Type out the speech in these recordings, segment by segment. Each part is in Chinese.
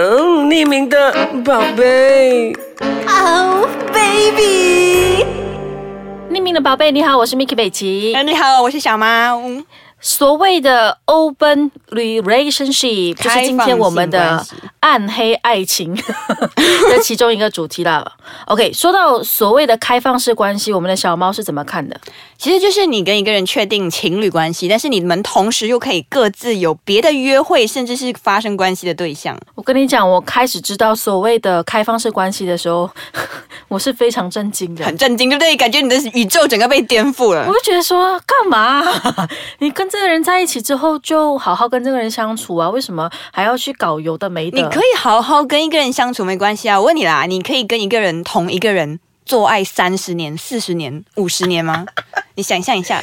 嗯，匿名的宝贝。Oh baby，匿名的宝贝，你好，我是 Miki 北齐。哎，你好，我是小猫。所谓的 open relationship 就是今天我们的暗黑爱情 的其中一个主题了。OK，说到所谓的开放式关系，我们的小猫是怎么看的？其实就是你跟一个人确定情侣关系，但是你们同时又可以各自有别的约会，甚至是发生关系的对象。我跟你讲，我开始知道所谓的开放式关系的时候，我是非常震惊的，很震惊，对不对？感觉你的宇宙整个被颠覆了。我就觉得说，干嘛？你跟这个人在一起之后，就好好跟这个人相处啊？为什么还要去搞有的没的？你可以好好跟一个人相处，没关系啊。我问你啦，你可以跟一个人同一个人做爱三十年、四十年、五十年吗？你想象一下，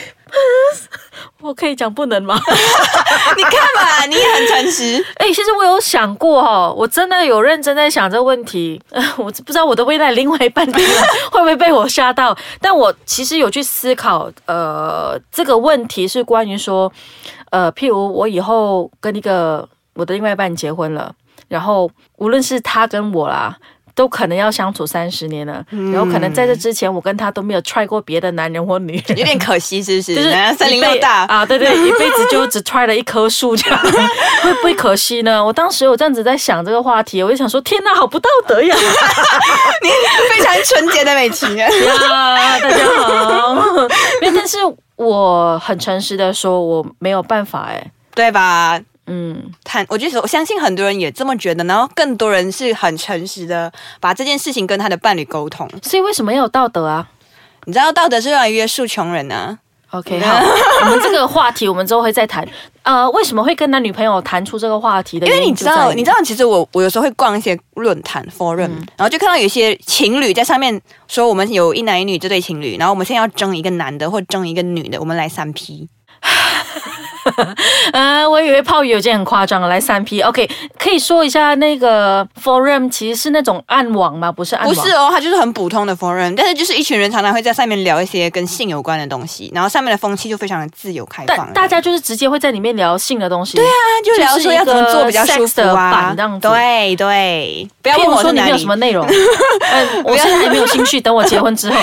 我可以讲不能吗？你看嘛，你也很诚实。哎，其实我有想过哈，我真的有认真在想这个问题。我不知道我的未来另外一半会不会被我吓到，但我其实有去思考，呃，这个问题是关于说，呃，譬如我以后跟一个我的另外一半结婚了，然后无论是他跟我啦。都可能要相处三十年了，然后可能在这之前，我跟他都没有 try 过别的男人或女人，有点可惜，是不是？就是森林老大啊，对对，一辈子就只 try 了一棵树，这样 会不会可惜呢？我当时我这样子在想这个话题，我就想说，天哪，好不道德呀！你非常纯洁的美琪 呀，大家好。但是我很诚实的说，我没有办法，哎，对吧？嗯，谈，我觉得我相信很多人也这么觉得，然后更多人是很诚实的把这件事情跟他的伴侣沟通。所以为什么要有道德啊？你知道道德是用来约束穷人呢？OK，好，我们这个话题我们之后会再谈。呃，为什么会跟男女朋友谈出这个话题的？因为你知道，你知道，其实我我有时候会逛一些论坛 forum，然后就看到有一些情侣在上面说，我们有一男一女这对情侣，然后我们现在要争一个男的或争一个女的，我们来三 P。呃，我以为泡友已经很夸张了，来三 P。OK，可以说一下那个 forum 其实是那种暗网吗？不是暗网，不是哦，它就是很普通的 forum，但是就是一群人常常会在上面聊一些跟性有关的东西，然后上面的风气就非常的自由开放。大家就是直接会在里面聊性的东西。对啊，就聊说要怎么做比较舒服啊，这样子。对对，不要问我说里面有什么内容，嗯，我现在还没有兴趣，等我结婚之后。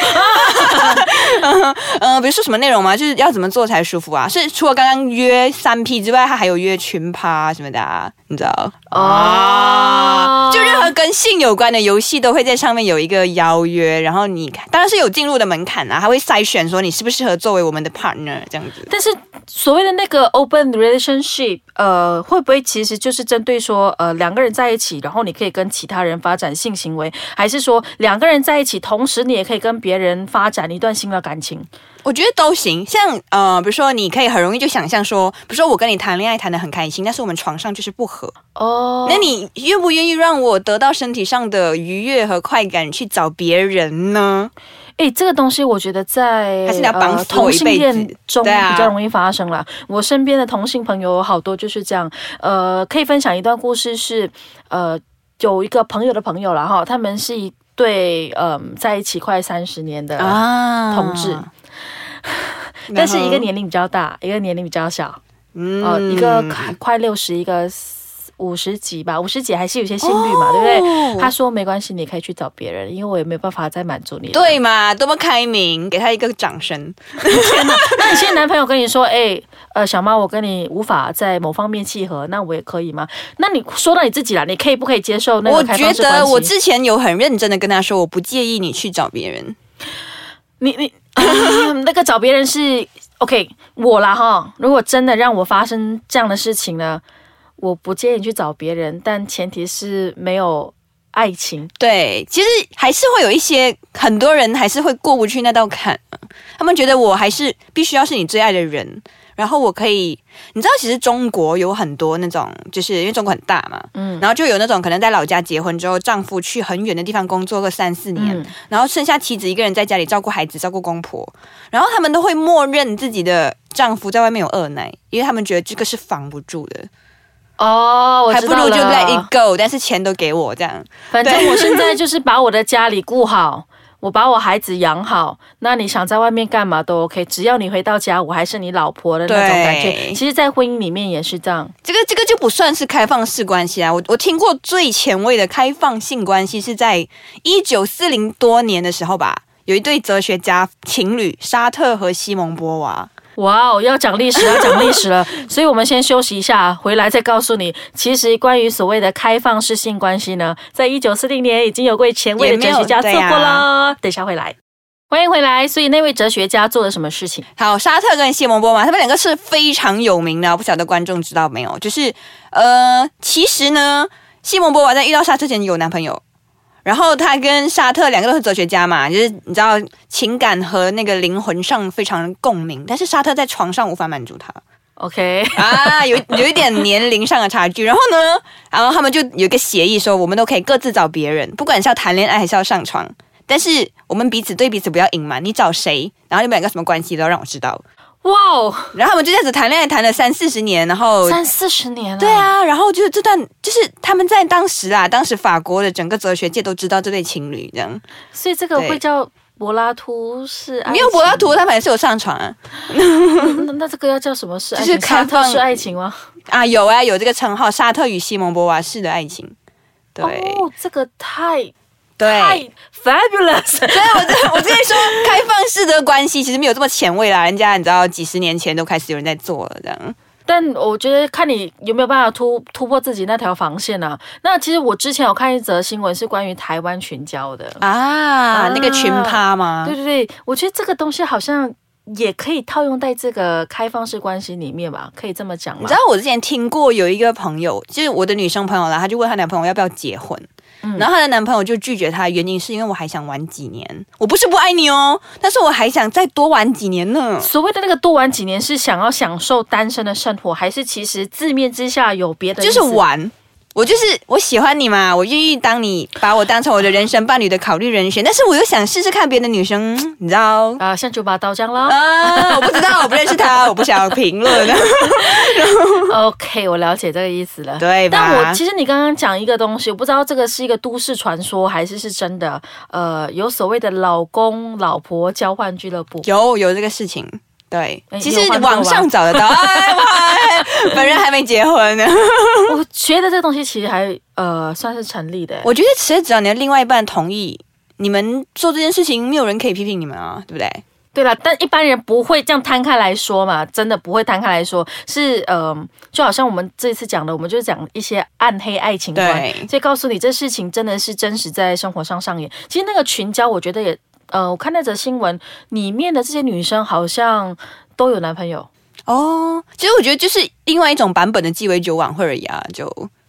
嗯，比如说什么内容吗？就是要怎么做才舒服啊？是除了刚刚约三 P 之外，他还有约群趴什么的啊？你知道？哦，就任何跟性有关的游戏都会在上面有一个邀约，然后你看，当然是有进入的门槛啊，他会筛选说你适不适合作为我们的 partner 这样子。但是所谓的那个 open relationship，呃，会不会其实就是针对说，呃，两个人在一起，然后你可以跟其他人发展性行为，还是说两个人在一起，同时你也可以跟别人发展一段新的感情？我觉得都行，像呃，比如说你可以很容易就想象说，比如说我跟你谈恋爱谈的很开心，但是我们床上就是不合哦，那你愿不愿意让我得到身体上的愉悦和快感去找别人呢？哎，这个东西我觉得在还是要绑同性恋中比较容易发生了。我身边的同性朋友好多就是这样，呃，可以分享一段故事是，呃，有一个朋友的朋友了哈，他们是一对嗯在一起快三十年的同志。但是一个年龄比较大，一个年龄比较小，嗯，一个快六十，一个五十几吧，五十几还是有些心率嘛，对不对？他说没关系，你可以去找别人，因为我也没有办法再满足你。对嘛，多么开明，给他一个掌声。天哪！那你现在男朋友跟你说，哎，呃，小猫，我跟你无法在某方面契合，那我也可以吗？那你说到你自己了，你可以不可以接受那个我觉得我之前有很认真的跟他说，我不介意你去找别人。你你。那个找别人是 OK，我啦哈。如果真的让我发生这样的事情呢，我不建议去找别人，但前提是没有爱情。对，其实还是会有一些很多人还是会过不去那道坎，他们觉得我还是必须要是你最爱的人。然后我可以，你知道，其实中国有很多那种，就是因为中国很大嘛，嗯，然后就有那种可能在老家结婚之后，丈夫去很远的地方工作个三四年，然后剩下妻子一个人在家里照顾孩子、照顾公婆，然后他们都会默认自己的丈夫在外面有二奶，因为他们觉得这个是防不住的。哦，我还不如就 let it go，但是钱都给我这样。反正我现在就是把我的家里顾好。我把我孩子养好，那你想在外面干嘛都 OK，只要你回到家，我还是你老婆的那种感觉。其实，在婚姻里面也是这样。这个这个就不算是开放式关系啊！我我听过最前卫的开放性关系是在一九四零多年的时候吧，有一对哲学家情侣沙特和西蒙波娃。哇哦，要讲历史，要讲历史了，所以我们先休息一下，回来再告诉你，其实关于所谓的开放式性关系呢，在一九四零年已经有位前卫的哲学家做过了。等一下回来，欢迎回来。所以那位哲学家做了什么事情？好，沙特跟西蒙波娃他们两个是非常有名的，不晓得观众知道没有？就是呃，其实呢，西蒙波娃在遇到沙特前有男朋友。然后他跟沙特两个都是哲学家嘛，就是你知道情感和那个灵魂上非常共鸣，但是沙特在床上无法满足他。OK，啊，有有一点年龄上的差距。然后呢，然后他们就有一个协议说，我们都可以各自找别人，不管是要谈恋爱还是要上床，但是我们彼此对彼此不要隐瞒，你找谁，然后你们两个什么关系都要让我知道。哇哦，然后他们就这样子谈恋爱，谈了三四十年，然后三四十年了。对，啊，然后就是这段，就是他们在当时啊，当时法国的整个哲学界都知道这对情侣这样，所以这个会叫柏拉图式。没有柏拉图，他们还是有上床啊，那那这个要叫什么式爱情？就是开放沙特式爱情吗？啊有啊有这个称号，沙特与西蒙波娃式的爱情，对、哦，这个太对。太 fabulous。所以我这我之前说开放式的关系其实没有这么前卫啦，人家你知道几十年前都开始有人在做了这样。但我觉得看你有没有办法突突破自己那条防线啊。那其实我之前有看一则新闻，是关于台湾群交的。啊，那个群趴吗？对对对，我觉得这个东西好像也可以套用在这个开放式关系里面吧，可以这么讲吗？你知道我之前听过有一个朋友，就是我的女生朋友啦，她就问她男朋友要不要结婚，嗯然后她的男朋友就拒绝她，原因是因为我还想玩几年，我不是不爱你哦，但是我还想再多玩几年呢。所谓的那个多玩几年，是想要享受单身的生活，还是其实字面之下有别的意就？是玩。我就是我喜欢你嘛，我愿意当你把我当成我的人生伴侣的考虑人选，但是我又想试试看别的女生，你知道啊，像九把刀这样啦。啊，我不知道，我不认识他，我不想评论。OK，我了解这个意思了。对吧？但我其实你刚刚讲一个东西，我不知道这个是一个都市传说还是是真的。呃，有所谓的老公老婆交换俱乐部。有有这个事情，对哎，其实网上找得到。没结婚呢。我觉得这东西其实还呃算是成立的。我觉得其实只要你的另外一半同意，你们做这件事情，没有人可以批评你们啊，对不对？对了，但一般人不会这样摊开来说嘛，真的不会摊开来说，是呃，就好像我们这一次讲的，我们就是讲一些暗黑爱情观，对所以告诉你这事情真的是真实在生活上上演。其实那个群交，我觉得也呃，我看那则新闻里面的这些女生好像都有男朋友。哦，其实我觉得就是另外一种版本的鸡尾酒晚会而已啊，就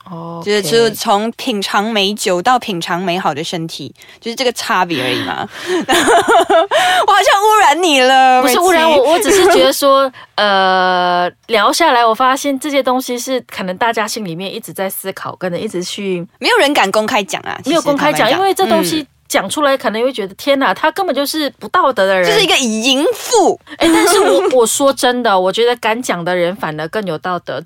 哦，就是就是从品尝美酒到品尝美好的身体，就是这个差别而已嘛。我好像污染你了，不是污染我，我只是觉得说，呃，聊下来，我发现这些东西是可能大家心里面一直在思考，跟着一直去没有人敢公开讲啊，没有公开讲，因为这东嗯。西讲出来，可能会觉得天哪，他根本就是不道德的人。就是一个淫妇，哎，但是我 我说真的，我觉得敢讲的人反而更有道德，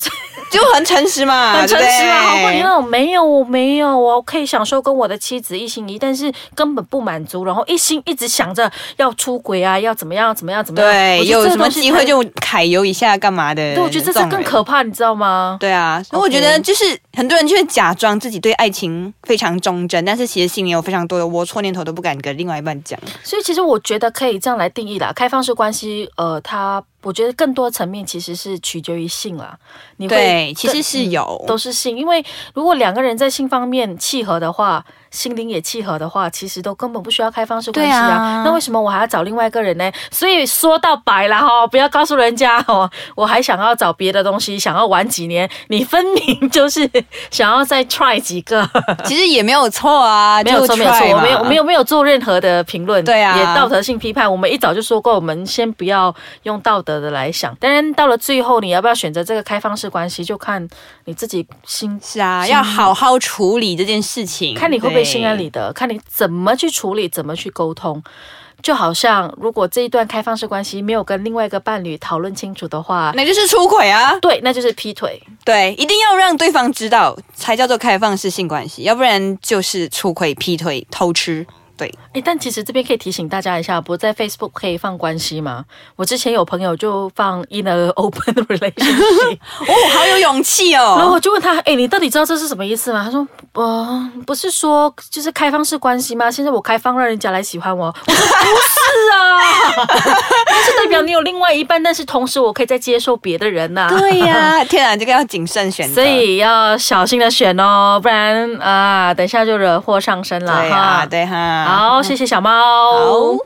就很诚实嘛，很诚实啊。好过你那种没有，我没有，我可以享受跟我的妻子一心一意，但是根本不满足，然后一心一直想着要出轨啊，要怎么样怎么样怎么样。对，有什么机会就揩油一下干嘛的？对，我觉得这是更可怕，你知道吗？对啊，所以我觉得就是很多人就会假装自己对爱情非常忠贞，但是其实心里有非常多的龌龊念头，都不敢跟另外一半讲。所以其实我觉得可以这样来定义啦，开放式关系，呃，它我觉得更多层面其实是取决于性啦。你会对，其实是有，都是性，因为如果两个人在性方面契合的话，心灵也契合的话，其实都根本不需要开放式关系啊。啊那为什么我还要找另外一个人呢？所以说到白了哈，不要告诉人家哦，我还想要找别的东西，想要玩几年，你分明就是想要再 try 几个。其实也没有错啊，没有错，没有错，我嘛没有，我没有，没有做任何的评论，对啊也道德性批判。我们一早就说过，我们先不要用道德的来想。当然，到了最后，你要不要选择这个开放式关系，就看你自己心是啊，要好好处理这件事情，看你会不会心安理得，看你怎么去处理，怎么去沟通。就好像如果这一段开放式关系没有跟另外一个伴侣讨论清楚的话，那就是出轨啊。对，那就是劈腿。对，一定要让对方知道，才叫做开放式性关系，要不然就是出轨、劈腿、偷吃。对，哎，但其实这边可以提醒大家一下，不在 Facebook 可以放关系吗？我之前有朋友就放 in a open relationship，哦，好有勇气哦然后哦。我就问他，哎，你到底知道这是什么意思吗？他说，呃，不是说就是开放式关系吗？现在我开放让人家来喜欢我，我说不是啊，那是代表你有另外一半，但是同时我可以再接受别的人呐、对呀、天啊，这个要谨慎选择。所以要小心的选哦，不然啊，等一下就惹祸上身了对哈。啊，对哈。好，谢谢小猫。